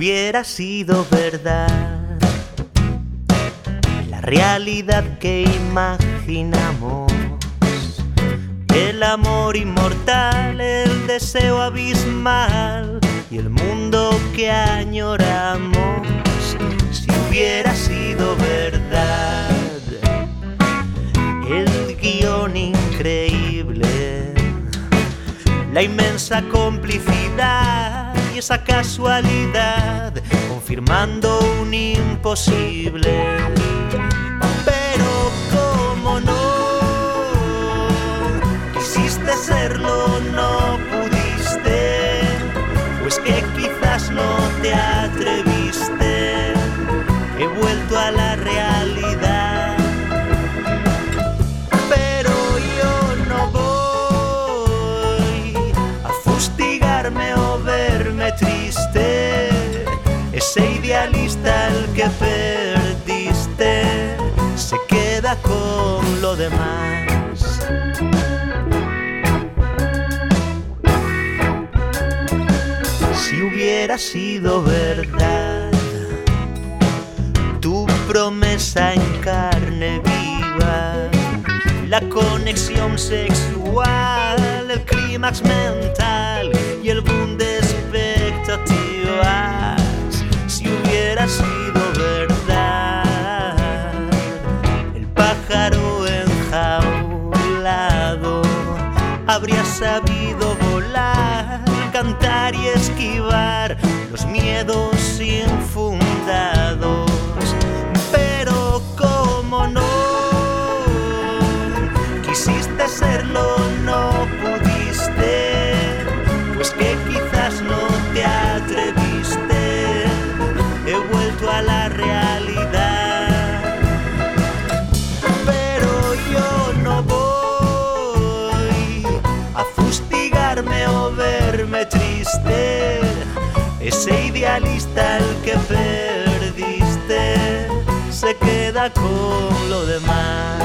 hubiera sido verdad. La realidad que imaginamos, el amor inmortal, el deseo abismal y el mundo que añoramos, si hubiera sido verdad, el guion increíble, la inmensa complicidad esa casualidad confirmando un imposible. Pero como no quisiste serlo, no pudiste, pues que quizás no te atreviste. He vuelto a la realidad. Ese idealista al que perdiste se queda con lo demás. Si hubiera sido verdad tu promesa en carne viva, la conexión sexual, el clímax mental hubiera sido verdad, el pájaro enjaulado habría sabido volar, cantar y esquivar Idealista al que perdiste se queda con lo demás.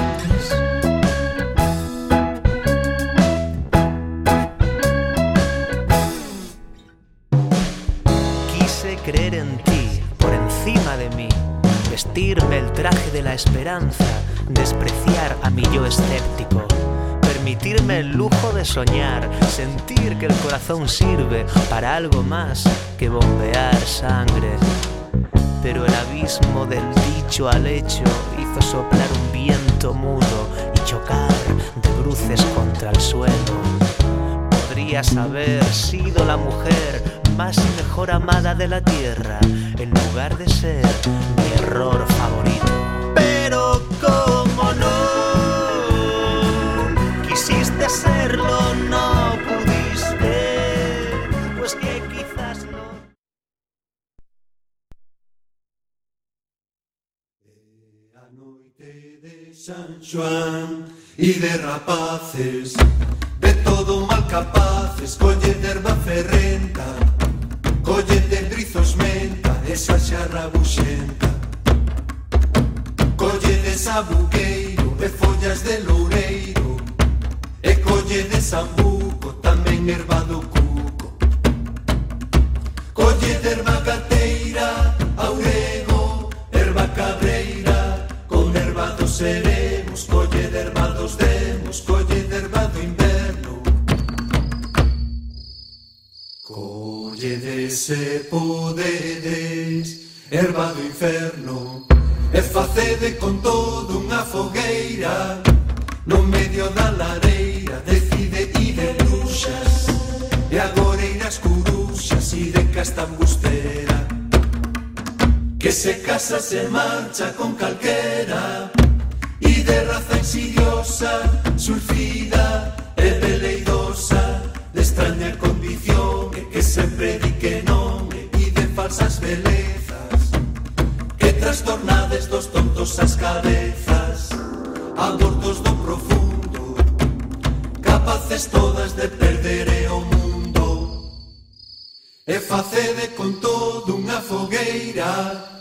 Quise creer en ti por encima de mí, vestirme el traje de la esperanza, despreciar a mi yo escéptico, permitirme el lujo de soñar, sentir que el corazón sirve para algo más que bombear sangre. Pero el abismo del dicho al hecho hizo soplar un viento mudo y chocar de bruces contra el suelo. Podrías haber sido la mujer más y mejor amada de la tierra, en lugar de ser mi error favorito. San Juan e de rapaces De todo mal capaces Collen erva ferrenta colle de brizos menta Esa xarra buxenta colle de buqueiro de follas de loureiro E colle de sambuco, Tamén erva do se podedes, erva do inferno, e facede con todo unha fogueira, no medio da lareira, decide ide luxas, e agora irás curuxas, ide castambustera, que se casa se marcha con calquera, e de raza insidiosa, sulfida e veleidosa, de extraña condición e que sempre di falsas belezas Que trastornades dos tontos as cabezas Abortos do profundo Capaces todas de perder o mundo E facede con todo unha fogueira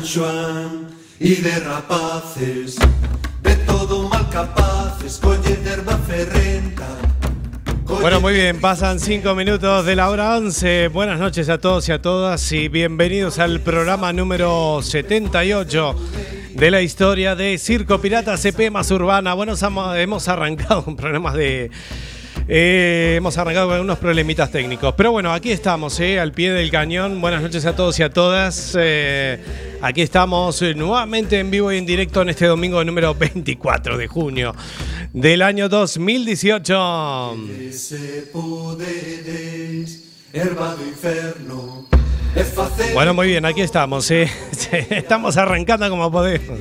San Xoan de rapaces De todo mal capaces colle derba ferrenta Bueno, muy bien, pasan cinco minutos de la hora 11. Buenas noches a todos y a todas y bienvenidos al programa número 78 de la historia de Circo Pirata CP más Urbana. Bueno, hemos arrancado con problemas de eh, hemos arrancado con unos problemitas técnicos. Pero bueno, aquí estamos, eh, al pie del cañón. Buenas noches a todos y a todas. Eh, aquí estamos nuevamente en vivo y en directo en este domingo número 24 de junio del año 2018. Bueno, muy bien, aquí estamos. Estamos arrancando como podemos.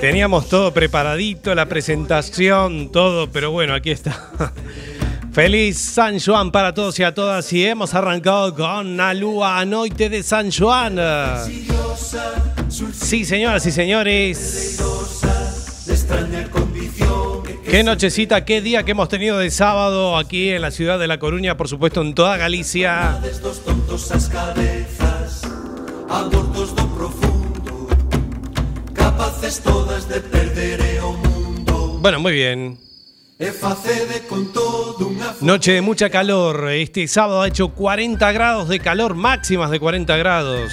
Teníamos todo preparadito, la presentación, todo, pero bueno, aquí está. Feliz San Juan para todos y a todas y hemos arrancado con Alúa Noite de San Juan. Sí, señoras y señores. Qué nochecita, qué día que hemos tenido de sábado aquí en la ciudad de La Coruña, por supuesto en toda Galicia. Todas de perder o mundo. Bueno, muy bien. Noche de mucha calor. Este sábado ha hecho 40 grados de calor, máximas de 40 grados.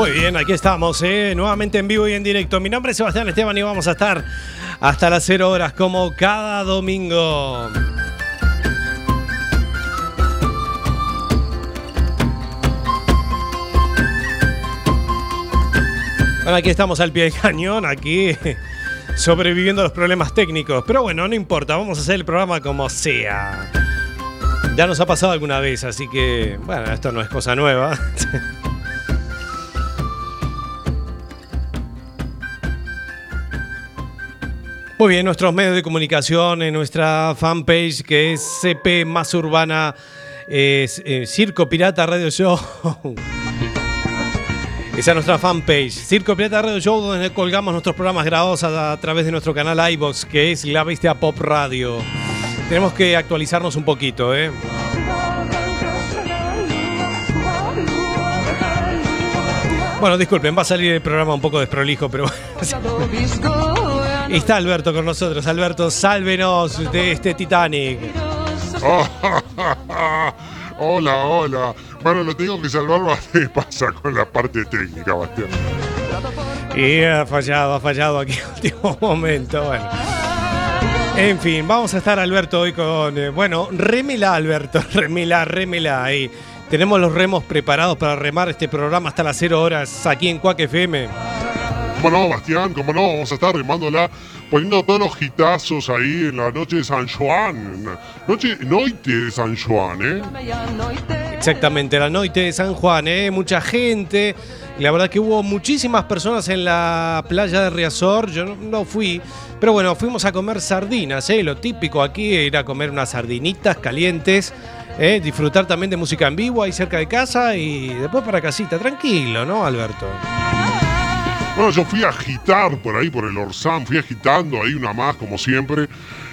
Muy bien, aquí estamos, ¿eh? nuevamente en vivo y en directo. Mi nombre es Sebastián Esteban y vamos a estar hasta las 0 horas como cada domingo. Bueno, aquí estamos al pie del cañón, aquí sobreviviendo a los problemas técnicos. Pero bueno, no importa, vamos a hacer el programa como sea. Ya nos ha pasado alguna vez, así que, bueno, esto no es cosa nueva. Muy bien, nuestros medios de comunicación, en nuestra fanpage que es CP Más Urbana, es, eh, Circo Pirata Radio Show. Esa es nuestra fanpage, Circo Pirata Radio Show, donde colgamos nuestros programas grabados a, través de nuestro canal iBox, que es La Bestia Pop Radio. Tenemos que actualizarnos un poquito, ¿eh? Bueno, disculpen, va a salir el programa un poco desprolijo, pero... Está Alberto con nosotros. Alberto, sálvenos de este Titanic. hola, hola. Bueno, lo tengo que salvar ¿Qué pasa con la parte técnica, Bastián? Y ha fallado, ha fallado aquí en último momento. Bueno. En fin, vamos a estar Alberto hoy con. Eh, bueno, remila Alberto, remila, remila ahí. Tenemos los remos preparados para remar este programa hasta las 0 horas aquí en Cuac FM. ¿Cómo no, Bastián? ¿Cómo no? Vamos a estar remándola, poniendo todos los hitazos ahí en la noche de San Juan. Noche, noite de San Juan, ¿eh? Exactamente, la noche de San Juan, ¿eh? Mucha gente. La verdad que hubo muchísimas personas en la playa de Riazor. Yo no, fui, pero bueno, fuimos a comer sardinas, ¿eh? Lo típico aquí era comer unas sardinitas calientes. ¿eh? Disfrutar también de música en vivo ahí cerca de casa y después para casita. Tranquilo, ¿no, Alberto? Bueno, yo fui a agitar por ahí, por el Orsán, fui agitando ahí una más, como siempre,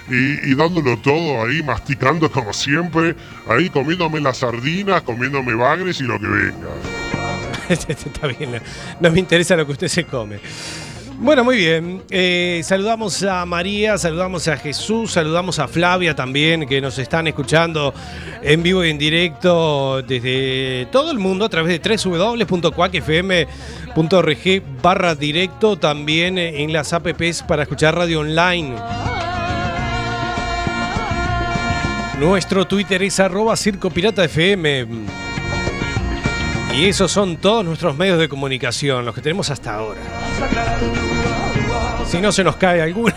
y, dándolo todo ahí, masticando como siempre, ahí comiéndome las sardinas, comiéndome bagres y lo que venga. Está bien, no me interesa lo que usted se come. Bueno, muy bien. Eh, saludamos a María, saludamos a Jesús, saludamos a Flavia también, que nos están escuchando en vivo y en directo desde todo el mundo a través de www.cuacfm.org barra directo, también en las apps para escuchar radio online. Nuestro Twitter es arroba Circo Pirata FM. Y esos son todos nuestros medios de comunicación, los que tenemos hasta ahora. Si no se nos cae alguna.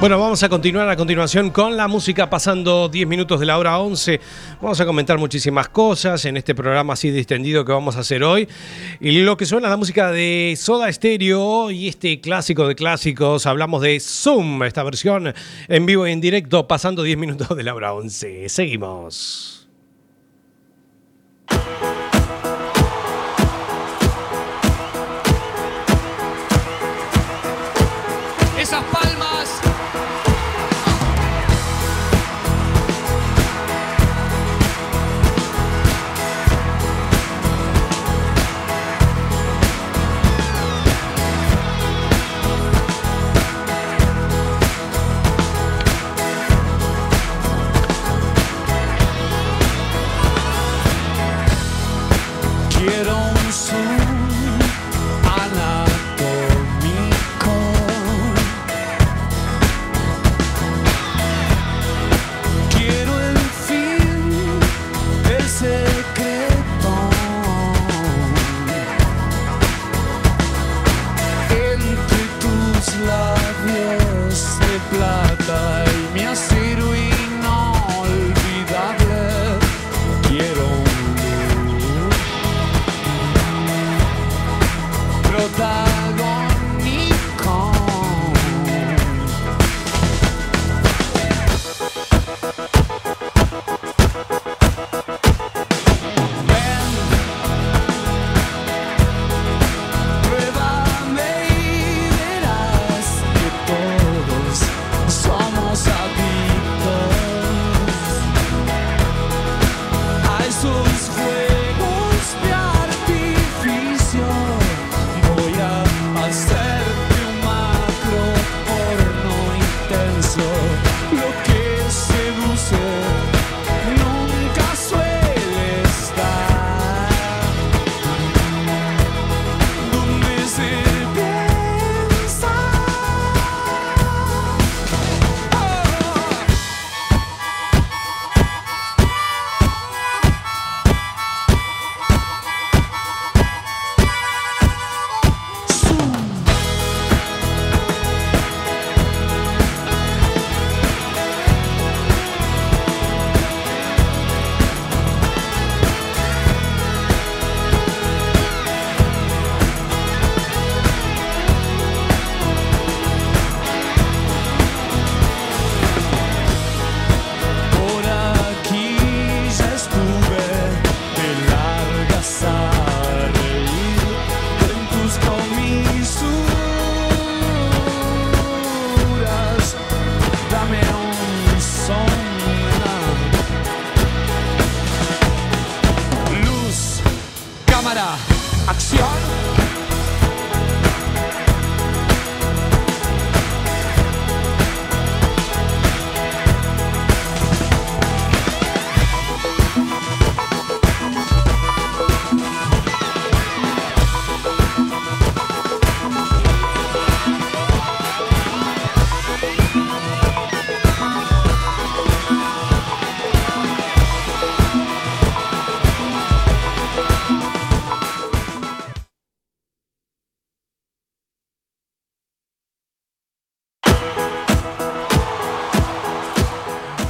Bueno, vamos a continuar a continuación con la música pasando 10 minutos de la hora 11. Vamos a comentar muchísimas cosas en este programa así distendido que vamos a hacer hoy. Y lo que suena la música de Soda Stereo y este clásico de clásicos, hablamos de Zoom, esta versión en vivo y en directo pasando 10 minutos de la hora 11. Seguimos.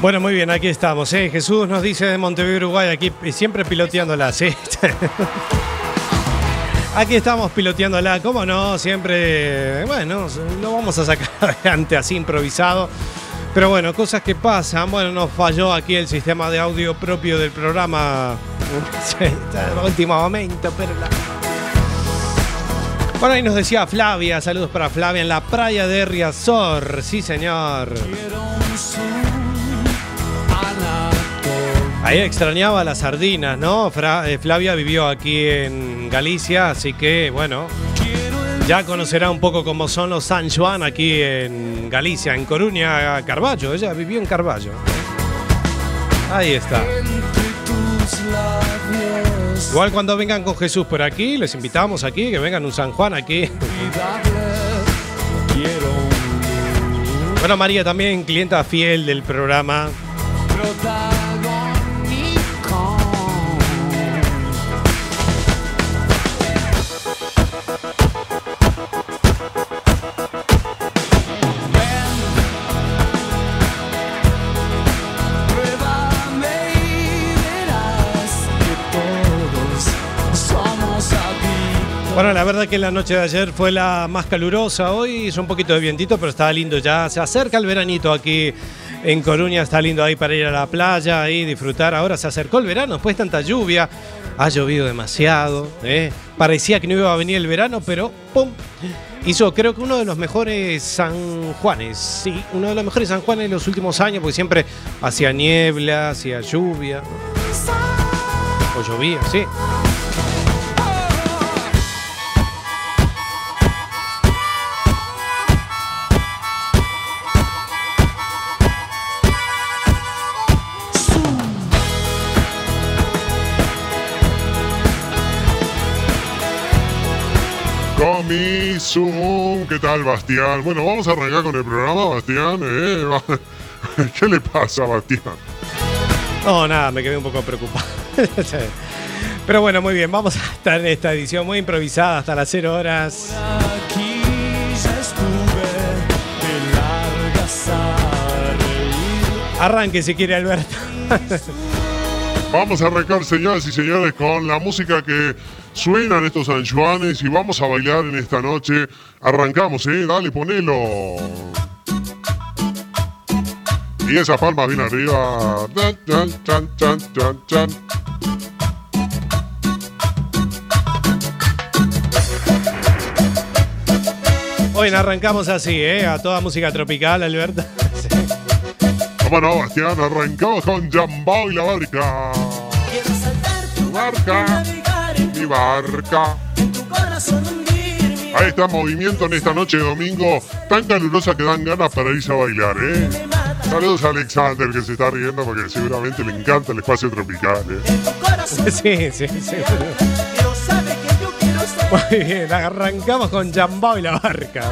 Bueno, muy bien, aquí estamos. ¿eh? Jesús nos dice de Montevideo, Uruguay, aquí siempre piloteándola, ¿sí? aquí estamos piloteándola, ¿cómo no? Siempre, bueno, lo vamos a sacar adelante así improvisado. Pero bueno, cosas que pasan. Bueno, nos falló aquí el sistema de audio propio del programa. último momento, pero la... Bueno, ahí nos decía Flavia, saludos para Flavia en la playa de Riazor. Sí, señor. Ahí extrañaba las sardinas, ¿no? Eh, Flavia vivió aquí en Galicia, así que bueno, ya conocerá un poco cómo son los San Juan aquí en Galicia, en Coruña, Carballo. Ella vivió en Carballo. Ahí está. Igual cuando vengan con Jesús por aquí, les invitamos aquí, que vengan un San Juan aquí. Bueno, María también, clienta fiel del programa. Bueno, la verdad que la noche de ayer fue la más calurosa. Hoy hizo un poquito de vientito, pero está lindo ya. Se acerca el veranito aquí en Coruña. Está lindo ahí para ir a la playa y disfrutar. Ahora se acercó el verano, después tanta lluvia. Ha llovido demasiado. ¿eh? Parecía que no iba a venir el verano, pero ¡pum! Hizo creo que uno de los mejores San Juanes. Sí, uno de los mejores San Juanes de los últimos años, porque siempre hacía niebla, hacía lluvia. O llovía, sí. Zoom. ¿Qué tal, Bastián? Bueno, vamos a arrancar con el programa, Bastián. ¿eh? ¿Qué le pasa, Bastián? No, nada, me quedé un poco preocupado. Pero bueno, muy bien, vamos a estar en esta edición muy improvisada hasta las 0 horas. Arranque si quiere, Alberto. Vamos a arrancar, señoras y señores, con la música que suenan estos anjuanes y vamos a bailar en esta noche. Arrancamos, ¿eh? Dale, ponelo. Y esa palma bien arriba. Hoy arrancamos así, ¿eh? A toda música tropical, Alberto. Bueno, Bastián, arrancamos con Jambao y la barca. Quiero saltar tu barca, mi barca. Ahí está movimiento en esta noche de domingo, tan calurosa que dan ganas para irse a bailar, ¿eh? Saludos a Alexander que se está riendo porque seguramente le encanta el espacio tropical, ¿eh? Sí, sí, sí. Muy bien, arrancamos con Jambao y la barca.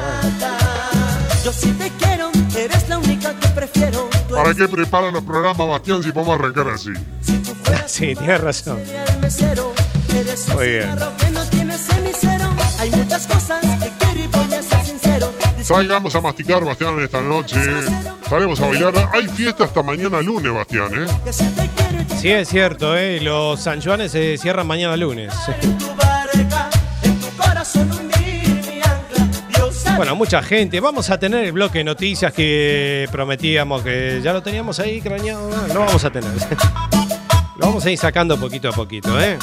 Yo sí te quiero, eres la única que prefiero. ¿Para qué preparan los programas, Bastián, si podemos arrancar así? Sí, tienes razón. Muy bien. Salgamos a masticar, Bastián, esta noche. Salimos a bailar. Hay fiesta hasta mañana lunes, Bastián, ¿eh? Sí, es cierto, ¿eh? Los San Juanes se cierran mañana lunes. Bueno, mucha gente. Vamos a tener el bloque de noticias que prometíamos que ya lo teníamos ahí craneado. No, vamos a tener. lo vamos a ir sacando poquito a poquito, ¿eh?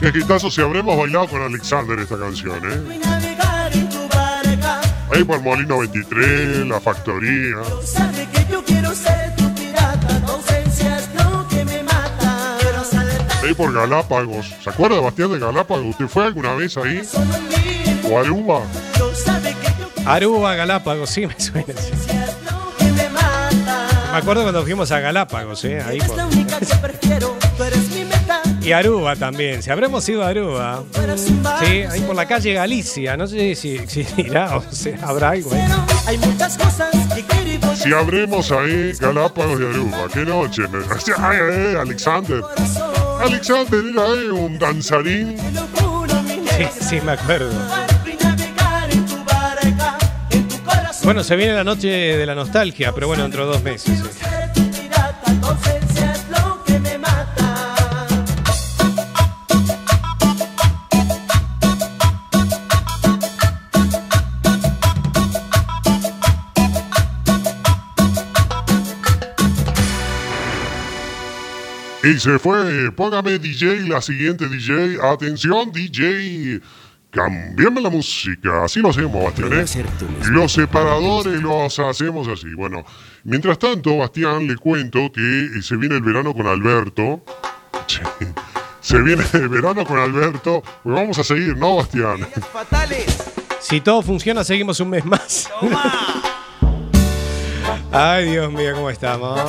Qué quitazo si habremos bailado con Alexander esta canción, ¿eh? Ahí por Molino 23, la factoría. ahí por Galápagos. ¿Se acuerda, Bastián, de Galápagos? ¿Usted fue alguna vez ahí? ¿O Aruba? Aruba, Galápagos, sí me suena. Me acuerdo cuando fuimos a Galápagos, ¿eh? Ahí por... y Aruba también. Si habremos ido a Aruba. Sí, ahí por la calle Galicia. No sé si existirá o sea, habrá algo ahí. Si habremos ahí Galápagos y Aruba. Qué noche. Ay, Alexander. Alexander era eh, un danzarín. Sí, sí, me acuerdo. Bueno, se viene la noche de la nostalgia, pero bueno, dentro de dos meses. Y se fue. Póngame DJ, la siguiente DJ. Atención, DJ. Cambiame la música. Así lo hacemos, Bastián. ¿eh? Los separadores los hacemos así. Bueno, mientras tanto, Bastián, le cuento que se viene el verano con Alberto. Se viene el verano con Alberto. Pues vamos a seguir, ¿no, Bastián? Si todo funciona, seguimos un mes más. Ay, Dios mío, ¿cómo estamos?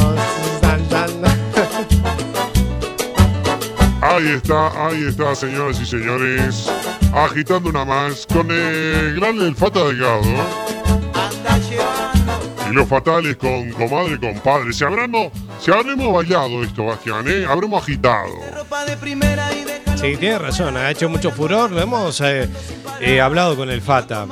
Ahí está, ahí está, señoras y señores. Agitando una más con el gran El Fata Delgado. Y los fatales con comadre compadre. Si habremos, si habremos bailado esto, Bastián, ¿eh? Habremos agitado. Sí, tiene razón, ha hecho mucho furor. Lo hemos eh, eh, hablado con el Fata.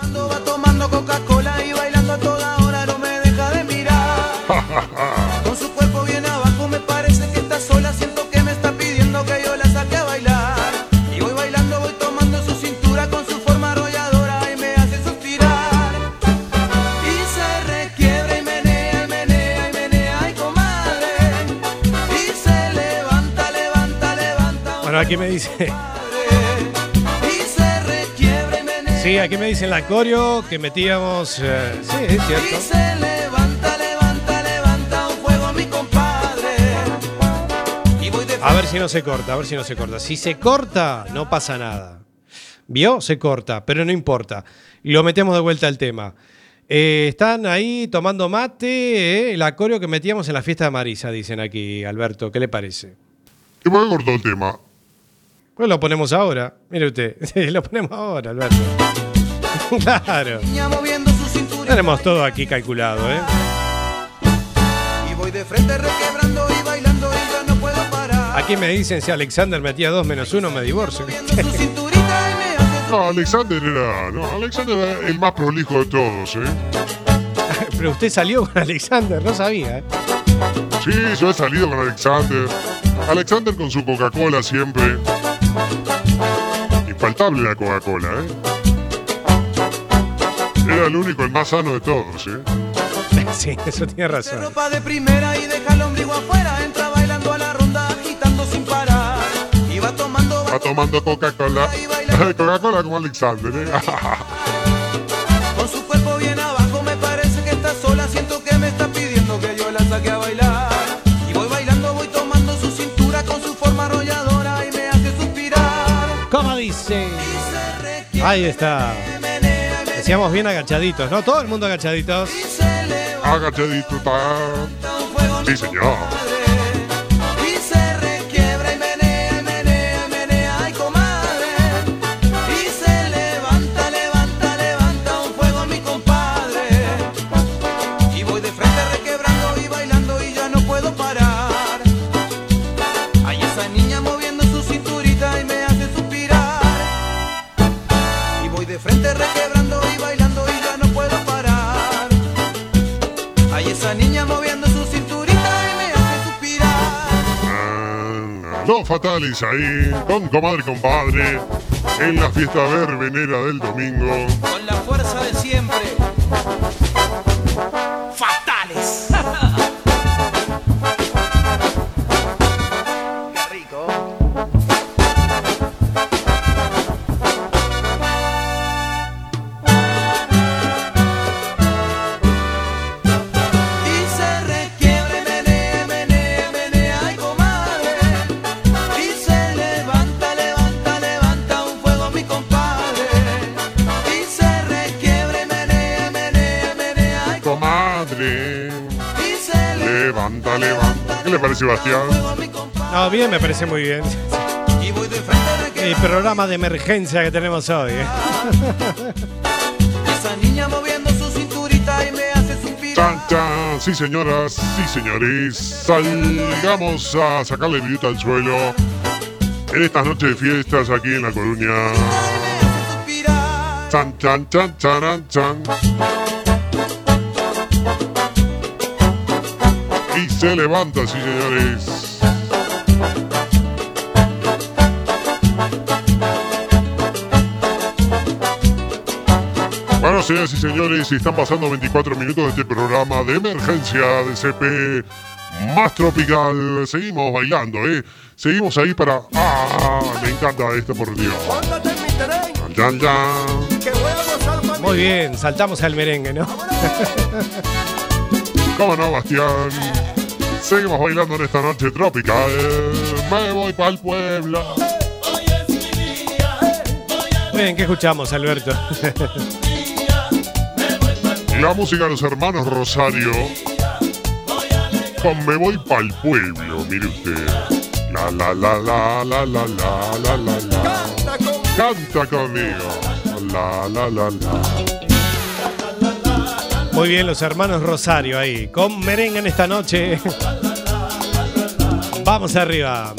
Bueno, aquí me dice. Sí, aquí me dicen la coreo que metíamos. Eh, sí, es cierto. A ver si no se corta, a ver si no se corta. Si se corta, no pasa nada. ¿Vio? Se corta, pero no importa. Y lo metemos de vuelta al tema. Eh, están ahí tomando mate, eh, el acorio que metíamos en la fiesta de Marisa, dicen aquí, Alberto. ¿Qué le parece? ¿Qué me cortó el tema? Pues lo ponemos ahora. Mire usted, lo ponemos ahora, Alberto. claro. Tenemos todo aquí calculado, ¿eh? Y voy de frente requebrando y bailando y ya no puedo parar. Aquí me dicen si Alexander metía dos menos uno me divorcio. No, Alexander era. No, Alexander era el más prolijo de todos, ¿eh? Pero usted salió con Alexander, no sabía, ¿eh? Sí, yo he salido con Alexander. Alexander con su Coca-Cola siempre. Infaltable la Coca-Cola, ¿eh? Era el único, el más sano de todos, ¿eh? Sí, eso tiene razón. Ropa de primera y deja el ombligo afuera, entra bailando a la ronda, agitando sin parar. Y va tomando, va tomando Coca-Cola. Coca-Cola como Alexander, ¿eh? Ahí está. Decíamos bien agachaditos, ¿no? Todo el mundo agachaditos. Agachaditos, Sí, señor. Dos fatales ahí, con comadre y compadre, en la fiesta verbenera del domingo. Con la fuerza de siempre. Sebastián? No, bien, me parece muy bien. El programa de emergencia que tenemos hoy. ¿eh? Tan, tan. Sí, señoras, sí, señores. Salgamos a sacarle viuta al suelo. En estas noches de fiestas aquí en La Coruña. Tan, tan, tan, tan, tan. tan. Se levanta, sí, señores. Bueno, señoras y señores, están pasando 24 minutos de este programa de emergencia de CP más tropical. Seguimos bailando, ¿eh? Seguimos ahí para... ¡Ah! Me encanta esto, por Dios. Gozar familia. Muy bien, saltamos al merengue, ¿no? ¿Cómo no, Bastián? Seguimos bailando en esta noche tropical. Me voy para el pueblo. Muy bien, ¿qué escuchamos, Alberto? La música de los hermanos Rosario. Con Me voy para el pueblo, mire usted. La la la la la la la la la la. Canta conmigo. La la la la. Muy bien, los hermanos Rosario ahí, con merengue en esta noche. Vamos arriba.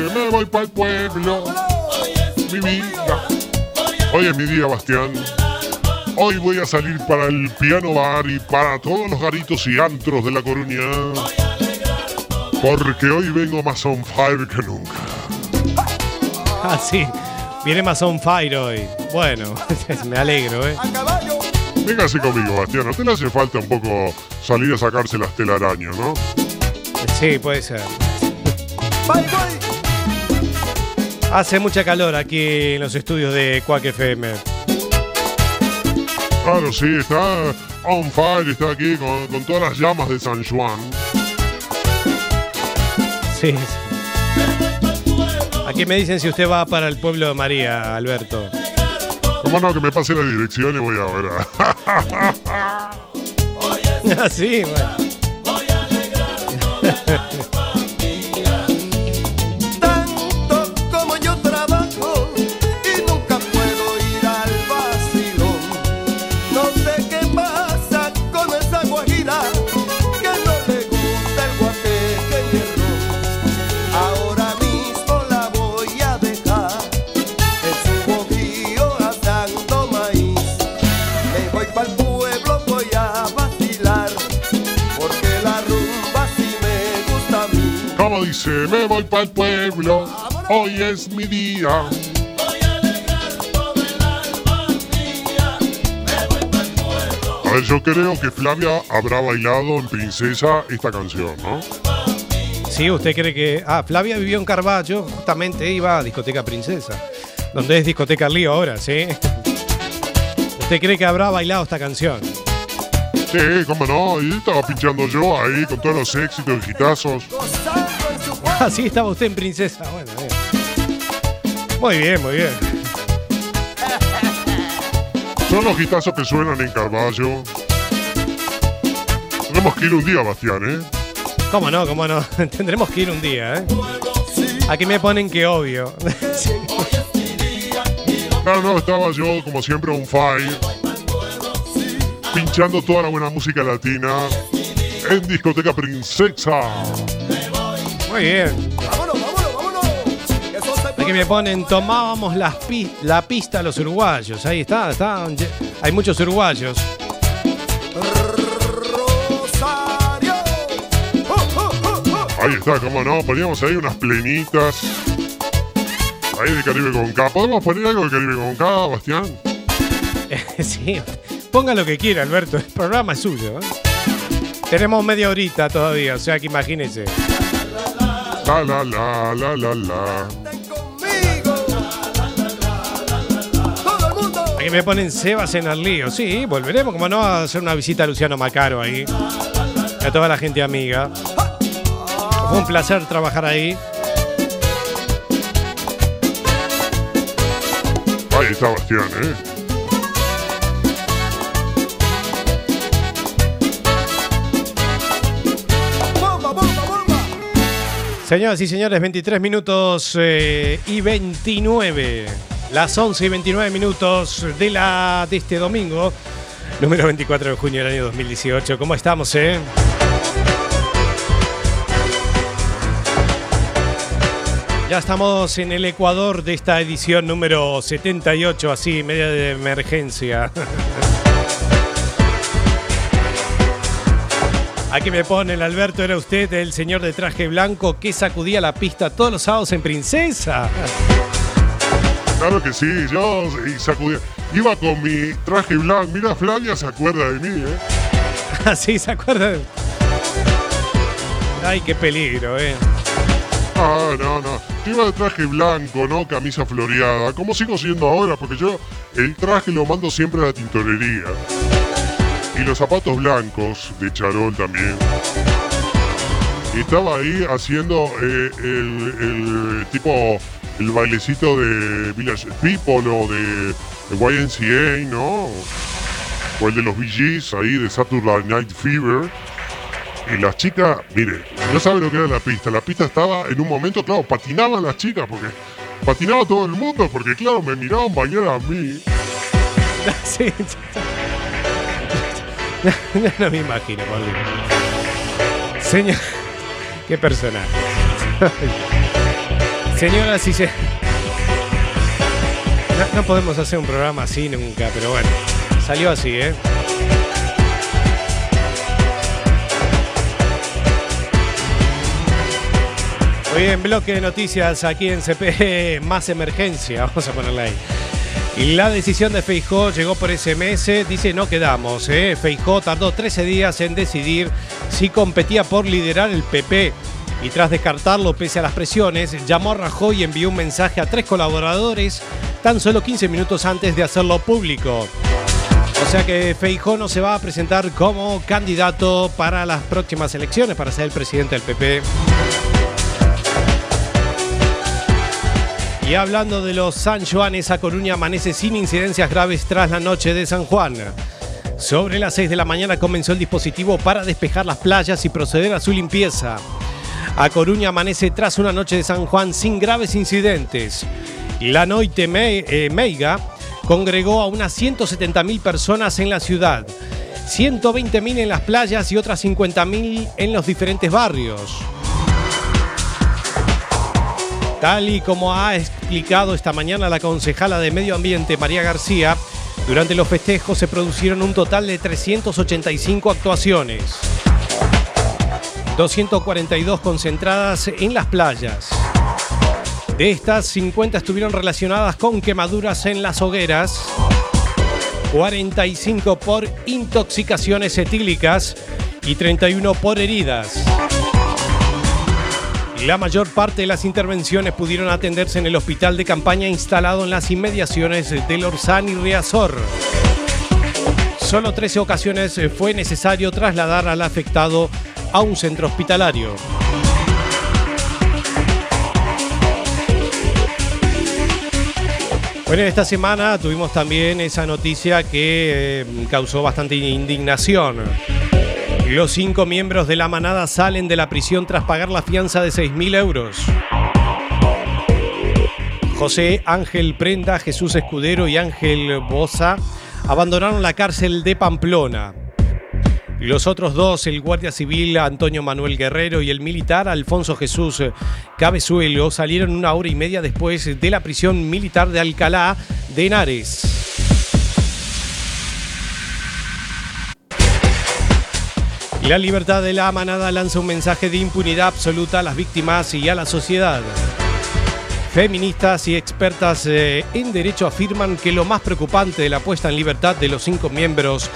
Me voy para el pueblo. mi vida. Hoy es mi día, Bastián. Hoy voy a salir para el piano bar y para todos los garitos y antros de La Coruña. Porque hoy vengo más on fire que nunca. Ah, sí. Viene más on fire hoy. Bueno, me alegro, ¿eh? Véngase conmigo, Bastián. A usted le hace falta un poco salir a sacarse las telarañas, ¿no? Sí, puede ser. Hace mucha calor aquí en los estudios de Quack FM. Claro, sí, está on fire, está aquí con, con todas las llamas de San Juan. Sí, sí. Aquí me dicen si usted va para el pueblo de María, Alberto. ¿Cómo no? Que me pase la dirección y voy a ver. Ah, sí, bueno. Dice, me voy para el pueblo. Hoy es mi día. A ver, yo creo que Flavia habrá bailado en Princesa esta canción, ¿no? Sí, usted cree que. Ah, Flavia vivió en Carballo, justamente iba a Discoteca Princesa, donde es Discoteca Lío ahora, ¿sí? ¿Usted cree que habrá bailado esta canción? Sí, cómo no, y estaba pinchando yo ahí con todos los éxitos y hitazos. Su Ah, estaba usted en Princesa. Bueno, bien. Muy bien, muy bien. Son los hitazos que suenan en Carballo. Tenemos que ir un día, Bastián, ¿eh? ¿Cómo no? ¿Cómo no? Tendremos que ir un día, ¿eh? Aquí me ponen que obvio. Claro, no, estaba yo, como siempre, on fire. Pinchando toda la buena música latina en Discoteca Princesa. Muy bien. Vámonos, vámonos, vámonos. Aquí me ponen, tomábamos las pi- la pista a los uruguayos. Ahí está, está. Hay muchos uruguayos. Rosario. Oh, oh, oh, oh. Ahí está, cómo no, poníamos ahí unas plenitas. Ahí de Caribe con K. ¿Podemos poner algo de Caribe con K, Bastián? sí, ponga lo que quiera, Alberto. El programa es suyo. ¿eh? Tenemos media horita todavía, o sea que imagínese. La la la la la la. Ven conmigo. Todo el mundo. Aquí me ponen Sebas en el lío. Sí, volveremos, como no, a hacer una visita a Luciano Macaro ahí. Y a toda la gente amiga. Fue un placer trabajar ahí. Ahí está Bastián, ¿eh? Señoras y señores, 23 minutos eh, y 29. Las 11 y 29 minutos de, la, de este domingo, número 24 de junio del año 2018. ¿Cómo estamos, eh? Ya estamos en el Ecuador de esta edición número 78, así, media de emergencia. Aquí me pone el Alberto, era usted el señor de traje blanco que sacudía la pista todos los sábados en Princesa. Claro que sí, yo y sacudía. Iba con mi traje blanco. Mira, Flavia se acuerda de mí, ¿eh? Así, ¿se acuerdan? Ay, qué peligro, eh. Ah, no, no. Yo iba de traje blanco, ¿no? Camisa floreada. Como sigo siendo ahora, porque yo el traje lo mando siempre a la tintorería. Y los zapatos blancos de charol también. Estaba ahí haciendo eh, el, tipo, el bailecito de Village People o de, YNCA, ¿no? O el de los VGs ahí de Saturday Night Fever. Y las chicas, mire, no sabe lo que era la pista. La pista estaba en un momento, claro, patinaban las chicas porque patinaba todo el mundo porque, claro, me miraban bailar a mí. Sí. No, no me imagino, Dios. Señor. Qué personaje. Señoras y se... No, podemos hacer un programa así nunca, pero bueno, salió así, ¿eh? Hoy en bloque de noticias aquí en CP, más emergencia, vamos a ponerla ahí. La decisión de Feijó llegó por SMS, dice no quedamos. ¿eh? Feijó tardó 13 días en decidir si competía por liderar el PP. Y tras descartarlo pese a las presiones, llamó a Rajoy y envió un mensaje a tres colaboradores tan solo 15 minutos antes de hacerlo público. O sea que Feijó no se va a presentar como candidato para las próximas elecciones para ser el presidente del PP. Y hablando de los San Juanes, a Coruña amanece sin incidencias graves tras la noche de San Juan. Sobre las 6 de la mañana comenzó el dispositivo para despejar las playas y proceder a su limpieza. A Coruña amanece tras una noche de San Juan sin graves incidentes. La Noite eh, Meiga congregó a unas 170.000 personas en la ciudad, 120.000 en las playas y otras 50.000 en los diferentes barrios. Tal y como ha explicado esta mañana la concejala de Medio Ambiente, María García, durante los festejos se produjeron un total de 385 actuaciones. 242 concentradas en las playas. De estas, 50 estuvieron relacionadas con quemaduras en las hogueras, 45 por intoxicaciones etílicas y 31 por heridas. La mayor parte de las intervenciones pudieron atenderse en el hospital de campaña instalado en las inmediaciones del Orsán y Riazor. Solo 13 ocasiones fue necesario trasladar al afectado a un centro hospitalario. Bueno, esta semana tuvimos también esa noticia que eh, causó bastante indignación. Los cinco miembros de la manada salen de la prisión tras pagar la fianza de 6.000 euros. José Ángel Prenda, Jesús Escudero y Ángel Bosa abandonaron la cárcel de Pamplona. Los otros dos, el guardia civil Antonio Manuel Guerrero y el militar Alfonso Jesús Cabezuelo, salieron una hora y media después de la prisión militar de Alcalá de Henares. La libertad de la manada lanza un mensaje de impunidad absoluta a las víctimas y a la sociedad. Feministas y expertas eh, en derecho afirman que lo más preocupante de la puesta en libertad de los cinco miembros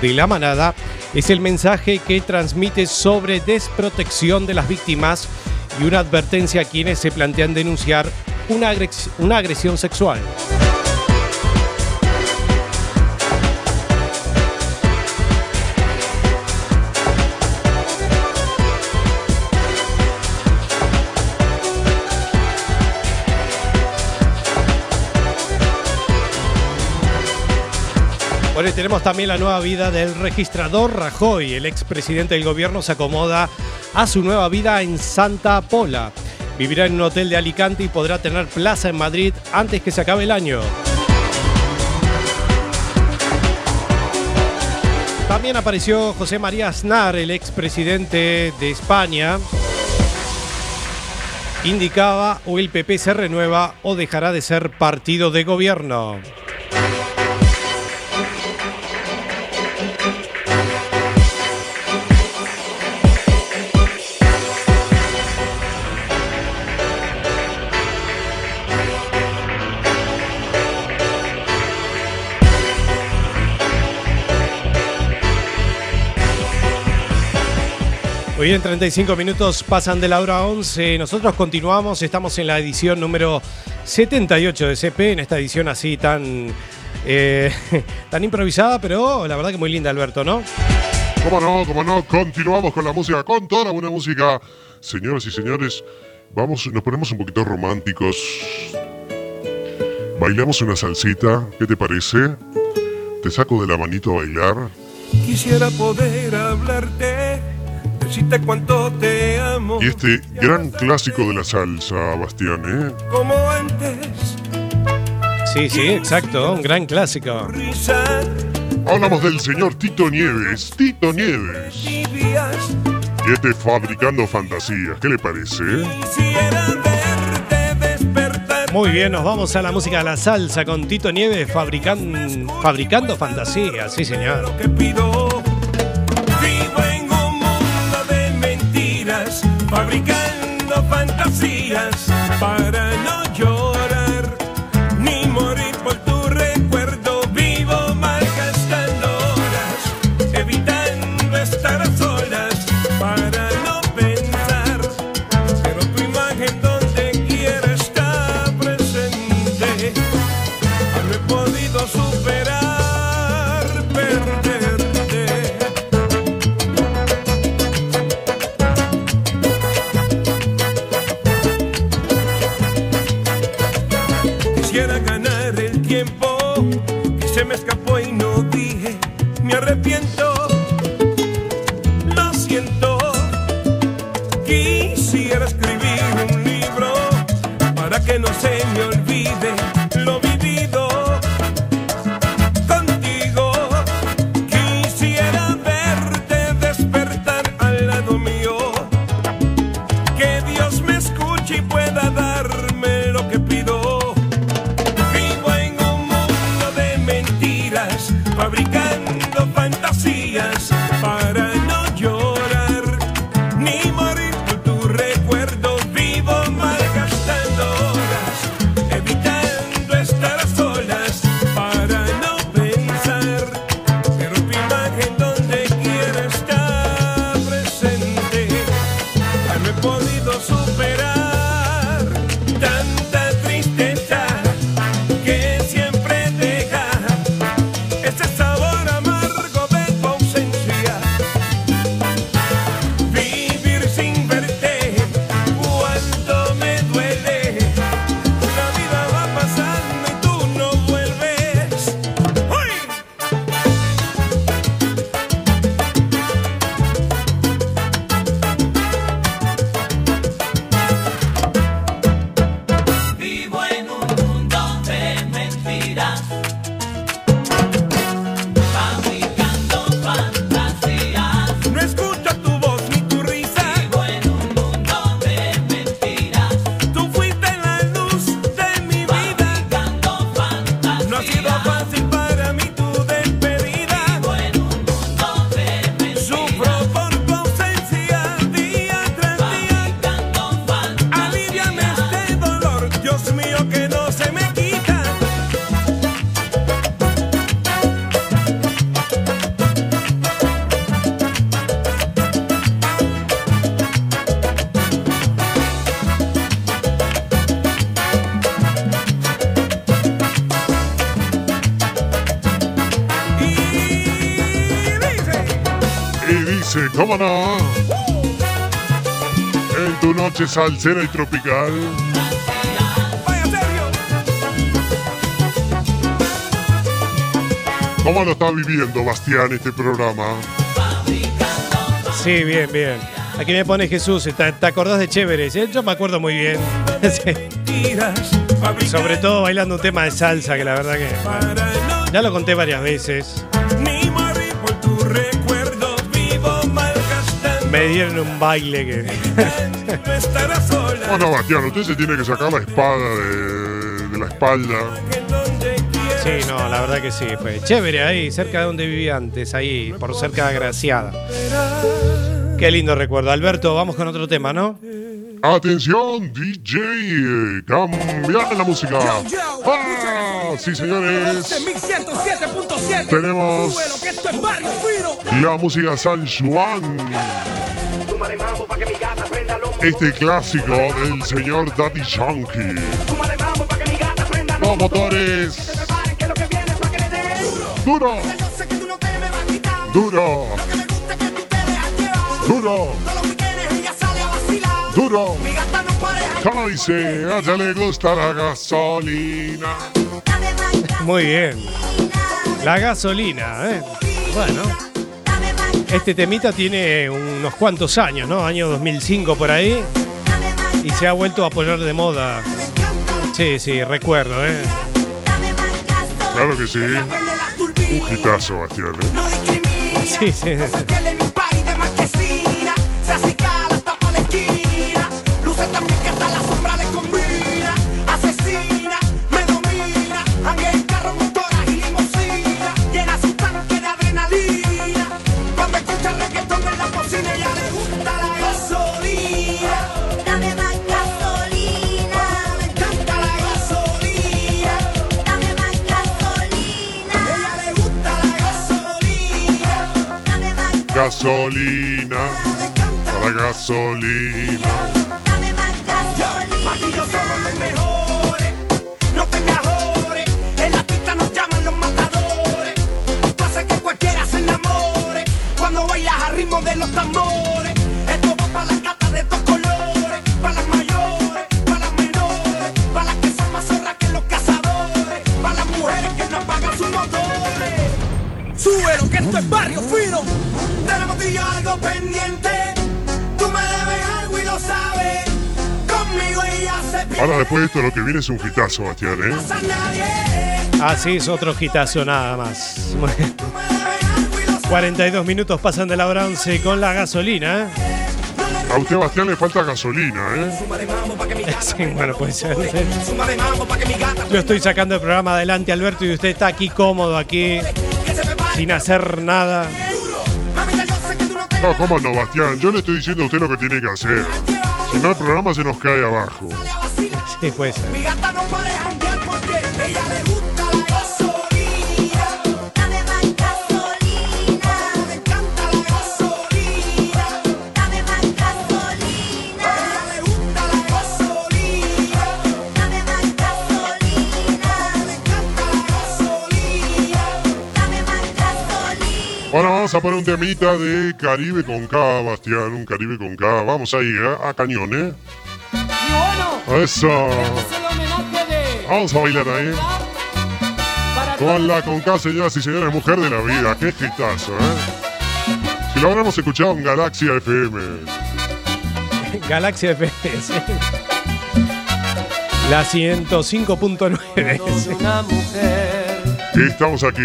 de la manada es el mensaje que transmite sobre desprotección de las víctimas y una advertencia a quienes se plantean denunciar una, una agresión sexual. Tenemos también la nueva vida del registrador Rajoy. El expresidente del gobierno se acomoda a su nueva vida en Santa Pola. Vivirá en un hotel de Alicante y podrá tener plaza en Madrid antes que se acabe el año. También apareció José María Aznar, el expresidente de España. Indicaba o el PP se renueva o dejará de ser partido de gobierno. Muy bien, 35 minutos pasan de la hora 11. Nosotros continuamos, estamos en la edición número 78 de CP, en esta edición así tan, eh, tan improvisada, pero la verdad que muy linda, Alberto, ¿no? ¿Cómo no? ¿Cómo no? Continuamos con la música, con toda la buena música. Señoras y señores, vamos, nos ponemos un poquito románticos. Bailamos una salsita, ¿qué te parece? Te saco de la manito a bailar. Quisiera poder hablarte decirte cuánto te amo. Y este gran clásico de la salsa, Bastián, ¿eh? Como antes. Sí, sí, exacto, un gran clásico. Hablamos del señor Tito Nieves, Tito Nieves. Y este fabricando fantasías, ¿qué le parece? Quisiera verte despertar Muy bien, nos vamos a la música de la salsa con Tito Nieves fabrican, fabricando fantasía, sí señor. Fabricando fantasías para ¿cómo no? En tu noche salsera y tropical. ¿Cómo lo está viviendo Bastián este programa? Sí, bien, bien. Aquí me pone Jesús, ¿te, te acordás de Chéveres? eh? Yo me acuerdo muy bien. Sí. Sobre todo bailando un tema de salsa, que la verdad que bueno, ya lo conté varias veces. Me dieron un baile que... Bueno, Bastián, usted se tiene que sacar la espada de, de la espalda. Sí, no, la verdad que sí, fue chévere ahí, cerca de donde vivía antes, ahí, por cerca de Graciada. Qué lindo recuerdo. Alberto, vamos con otro tema, ¿no? Atención, DJ, eh, cambiar la música. Ah, sí, señores. 1107.7 Tenemos la música San Juan. Este clásico del señor Daddy Yankee. Los motores. Duro, duro, duro, duro. Como dice, a ella le gusta la gasolina. Muy bien. La gasolina, ¿eh? Bueno, este temita tiene unos cuantos años, ¿no? Año 2005 por ahí. Y se ha vuelto a poner de moda. Sí, sí, recuerdo, ¿eh? Claro que sí. Un hitazo, Bastián. ¿eh? Sí, sí. Viene es un hitazo, Bastián, ¿eh? Así es otro gitazo nada más. 42 minutos pasan de la hora 11 con la gasolina. ¿eh? A usted, Bastián, le falta gasolina, ¿eh? Sí, bueno, puede ser. Yo estoy sacando el programa adelante, Alberto, y usted está aquí cómodo, aquí, sin hacer nada. No, ¿cómo no, Bastián? Yo le estoy diciendo a usted lo que tiene que hacer. Si no, el programa se nos cae abajo. Sí, puede ser. Mi gata no para de janguear porque ella le gusta la gasolina. Dame más gasolina. Le encanta la gasolina. Dame más gasolina. ella le gusta la gasolina. Dame más gasolina. Le encanta la gasolina. Dame más gasolina. Ahora vamos a poner un temita de Caribe con K, Bastián. Un Caribe con K. Vamos ahí, ¿eh? A cañón, ¿eh? Eso. este es el homenaje de Vamos a bailar ahí. Con la con K, señoras y señores, mujer de la vida. Qué hitazo, ¿eh? Si lo habremos escuchado en Galaxia FM. Galaxia FM. sí. La 105.9. de una mujer, Y estamos aquí,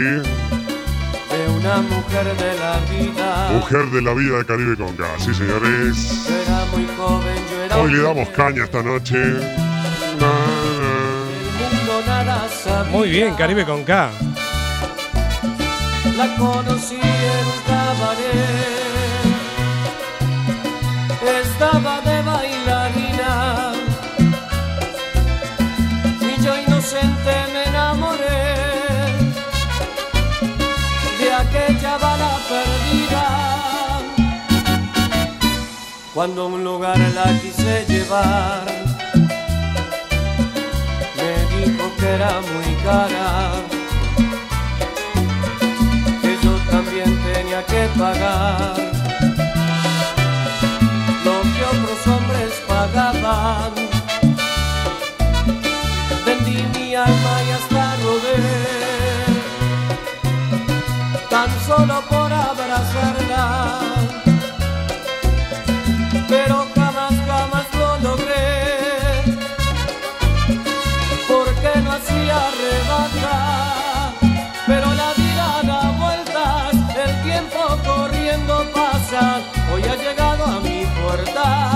una mujer de la vida. mujer de la vida de Caribe con K. Sí, señores. Yo era muy joven, yo era Hoy le damos caña esta noche. Na, del mundo nada sabía. Muy bien, Caribe con K. La conocí en un cabaret. Cuando un lugar la quise llevar, me dijo que era muy cara que yo también tenía que pagar. Lo que otros hombres pagaban. Vendí mi alma y hasta robé, tan solo por a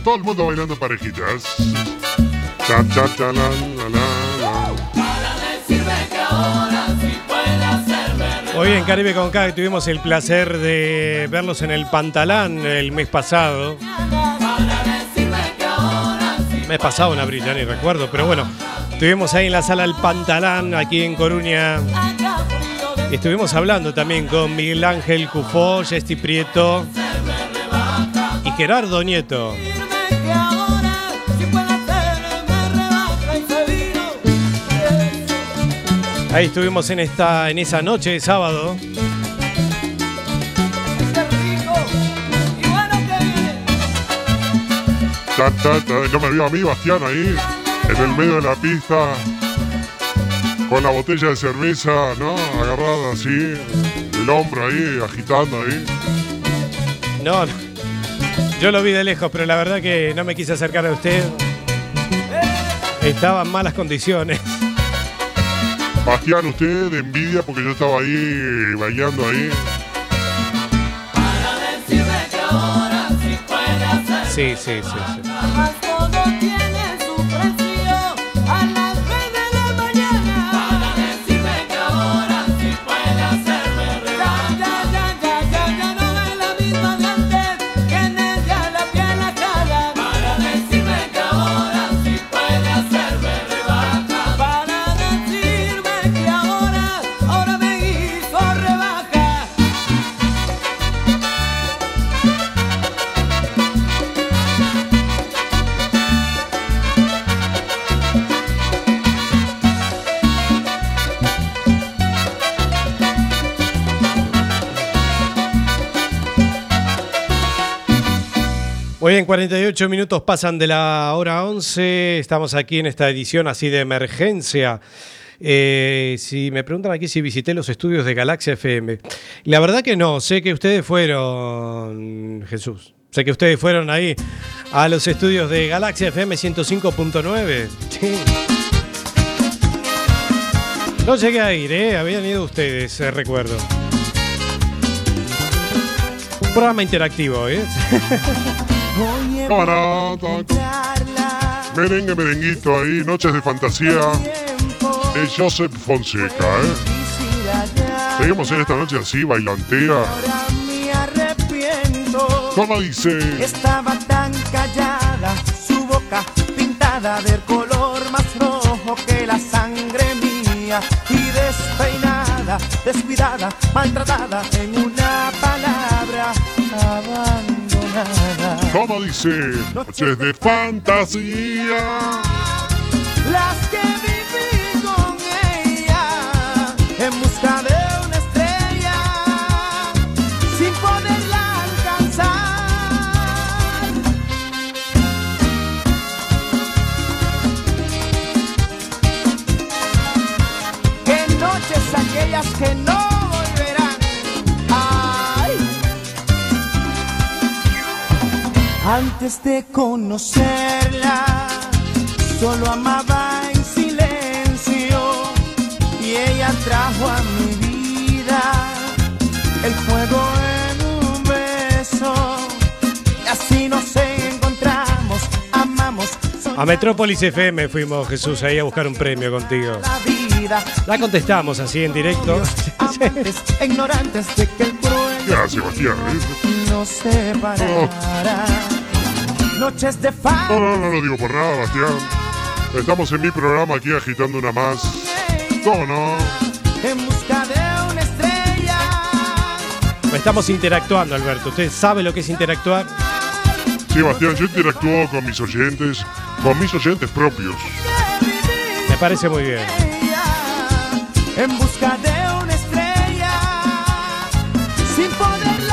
todo el mundo bailando parejitas. Hoy en Caribe con K tuvimos el placer de verlos en el Pantalán el mes pasado. Para decirme Me pasaba una brilla, ni recuerdo, pero bueno, estuvimos ahí en la sala El Pantalán, aquí en Coruña. Estuvimos hablando también con Miguel Ángel Cufó, Jesti Prieto y Gerardo Nieto. Ahí estuvimos en esta en esa noche de sábado. Qué rico y bueno que viene. Ta, ta, ta. Yo me vio a mí, Bastián, ahí, en el medio de la pista, con la botella de cerveza, ¿no? Agarrada así, el hombro ahí, agitando ahí. No, no. Yo lo vi de lejos, pero la verdad que no me quise acercar a usted. Estaba en malas condiciones. Bastián, usted de envidia porque yo estaba ahí bailando ahí. Para decirme que ahora sí. Sí, sí, sí, Muy bien, 48 minutos pasan de la hora 11. Estamos aquí en esta edición así de emergencia. Eh, si me preguntan aquí si visité los estudios de Galaxia FM. La verdad que no, sé que ustedes fueron, Jesús. Sé que ustedes fueron ahí a los estudios de Galaxia FM 105.9. Sí. No llegué a ir, ¿eh? Habían ido ustedes, eh, recuerdo. Un programa interactivo, ¿eh? Camarada, merengue, merenguito ahí, noches de fantasía de Joseph Fonseca, ¿eh? Seguimos en esta noche así, bailantea. Ahora me arrepiento. ¿Cómo dice? Estaba tan callada, su boca pintada del color más rojo que la sangre mía. Y despeinada, descuidada, maltratada en una palabra. ¿Cómo dice? Noches de fantasía. Las que viví con ella en busca de una estrella sin poderla alcanzar. Qué noches aquellas que no Antes de conocerla, solo amaba en silencio y ella trajo a mi vida el fuego en un beso y así nos encontramos, amamos, A Metrópolis FM fuimos, Jesús, ahí a buscar un premio contigo. la vida, La contestamos así en directo. amantes, ignorantes de que el cruel Gracias, Bastián. ¿eh? separará. Noches de No, fama. no, no lo digo por nada, Bastián. Estamos en mi programa aquí agitando una más. ¿Cómo no? En busca de una estrella. Estamos interactuando, Alberto. ¿Usted sabe lo que es interactuar? Sí, Bastián, yo interactúo con mis oyentes, con mis oyentes propios. Me parece muy bien. En busca de una estrella. Sin poderla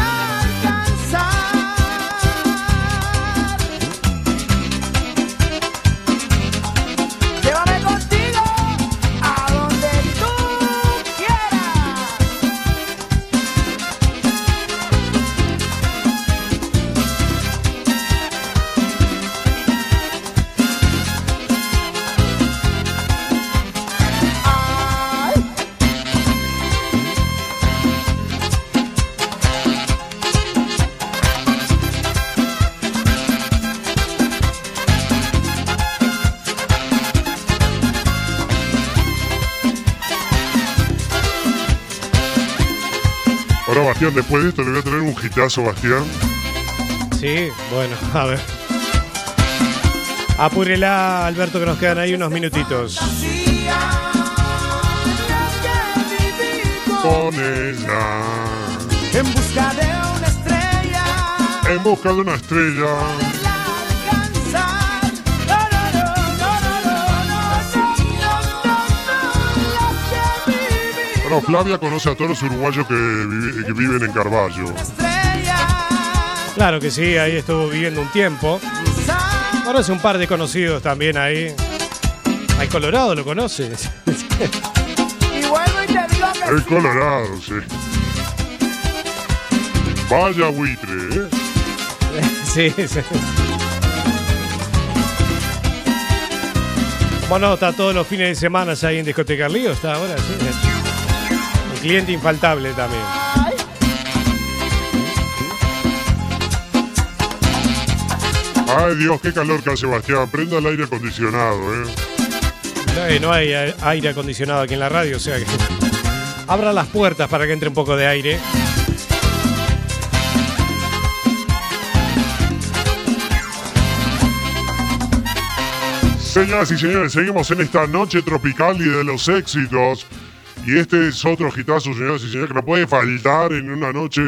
Después de esto le voy a tener un hitazo, Bastián. Sí, bueno, a ver. Apúrela, Alberto, que nos quedan ahí unos minutitos. Con ella. En busca de una estrella. En busca de una estrella. Bueno, Flavia conoce a todos los uruguayos que, viven en Carballo. Claro que sí, ahí estuvo viviendo un tiempo. Conoce un par de conocidos también ahí. Al Colorado lo conoce. Y vuelvo y te digo que El Colorado, sí. Vaya buitre, ¿eh? sí, sí. Bueno, está todos los fines de semana ahí en Discoteca Lío, está ahora, sí. Cliente infaltable también. Ay Dios, qué calor que hace Sebastián. Prenda el aire acondicionado, ¿eh? No, no hay aire acondicionado aquí en la radio, o sea que. Abra las puertas para que entre un poco de aire. Señoras y señores, seguimos en esta noche tropical y de los éxitos. Y este es otro hitazo, señoras y señores, que no puede faltar en una noche.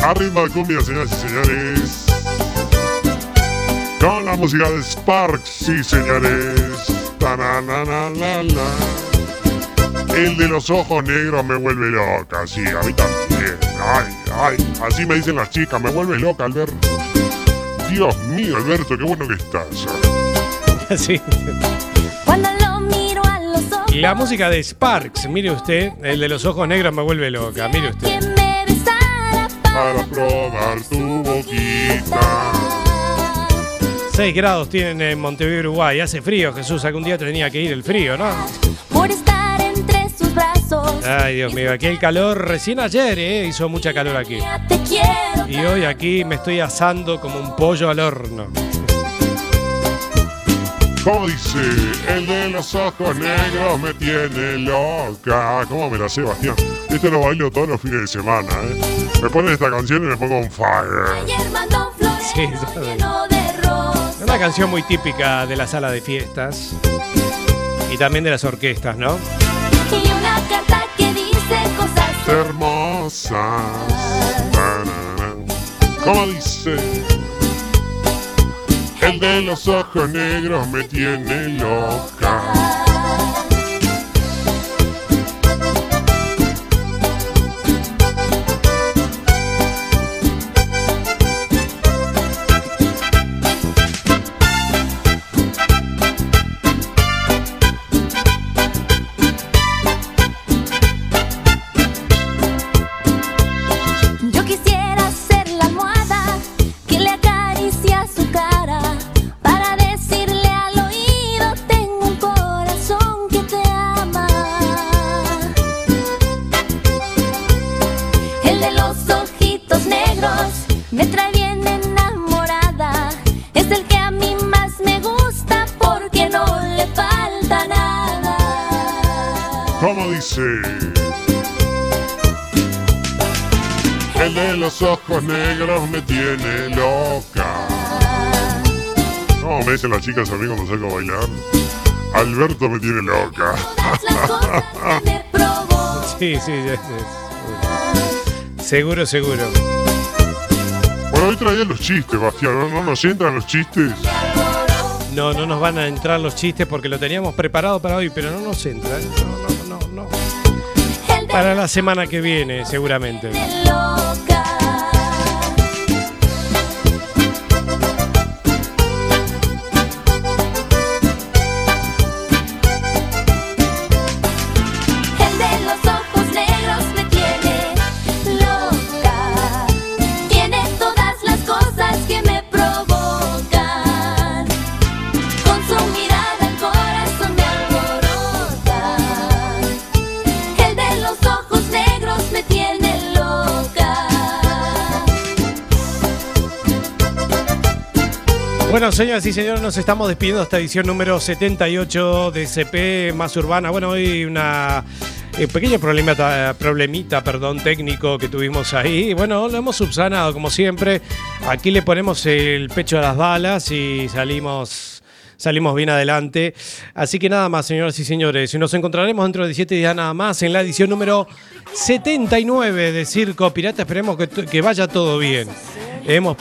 Arriba cumbia, señoras y señores. Con la música de Sparks, sí, señores. El de los ojos negros me vuelve loca, sí, a mí también. Ay, ay, así me dicen las chicas, me vuelve loca, Alberto. Dios mío, Alberto, qué bueno que estás. Sí. La música de Sparks, mire usted, el de los ojos negros me vuelve loca, mire usted. Para probar tu boquita. 6 grados tienen en Montevideo, Uruguay. Hace frío, Jesús. Algún día tenía que ir el frío, ¿no? por estar entre sus brazos. Ay, Dios mío, aquí el calor. Recién ayer, ¿eh? Hizo mucha calor aquí. Y hoy aquí me estoy asando como un pollo al horno. ¿Cómo dice? El de los ojos negros me tiene loca. ¿Cómo me la sé, Sebastián? Esto lo bailo todos los fines de semana, ¿eh? Me ponen esta canción y me pongo on fire. Ayer mandó flores Sí. Es una canción muy típica de la sala de fiestas. Y también de las orquestas, ¿no? Y una carta que dice cosas Hermosas. ¿Cómo dice? De los ojos negros me tiene loca. Ojos negros me tiene loca. ¿Cómo me dicen las chicas a mí cuando salgo a bailar? Alberto me tiene loca. Sí, sí, sí, sí. Seguro, seguro. Bueno, hoy traía los chistes, Bastián. ¿No, no nos entran los chistes? No, no nos van a entrar los chistes porque lo teníamos preparado para hoy, pero no nos entra. ¿eh? No, no, no, no. Para la semana que viene, seguramente. Bueno, señoras y señores, nos estamos despidiendo de esta edición número 78 de CP Más Urbana. Bueno, hoy una eh, pequeña problemita, problemita perdón, técnico que tuvimos ahí. Bueno, lo hemos subsanado como siempre. Aquí le ponemos el pecho a las balas y salimos salimos bien adelante. Así que nada más, señoras y señores, nos encontraremos dentro de 17 días nada más en la edición número 79 de Circo Pirata. Esperemos que, que vaya todo bien. Hemos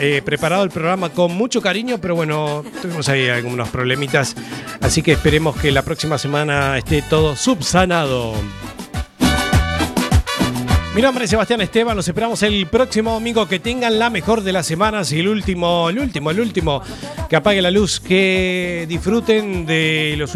eh, preparado el programa con mucho cariño, pero bueno, tuvimos ahí algunos problemitas. Así que esperemos que la próxima semana esté todo subsanado. Mi nombre es Sebastián Esteban, los esperamos el próximo domingo. Que tengan la mejor de las semanas y el último, el último, el último, que apague la luz, que disfruten de los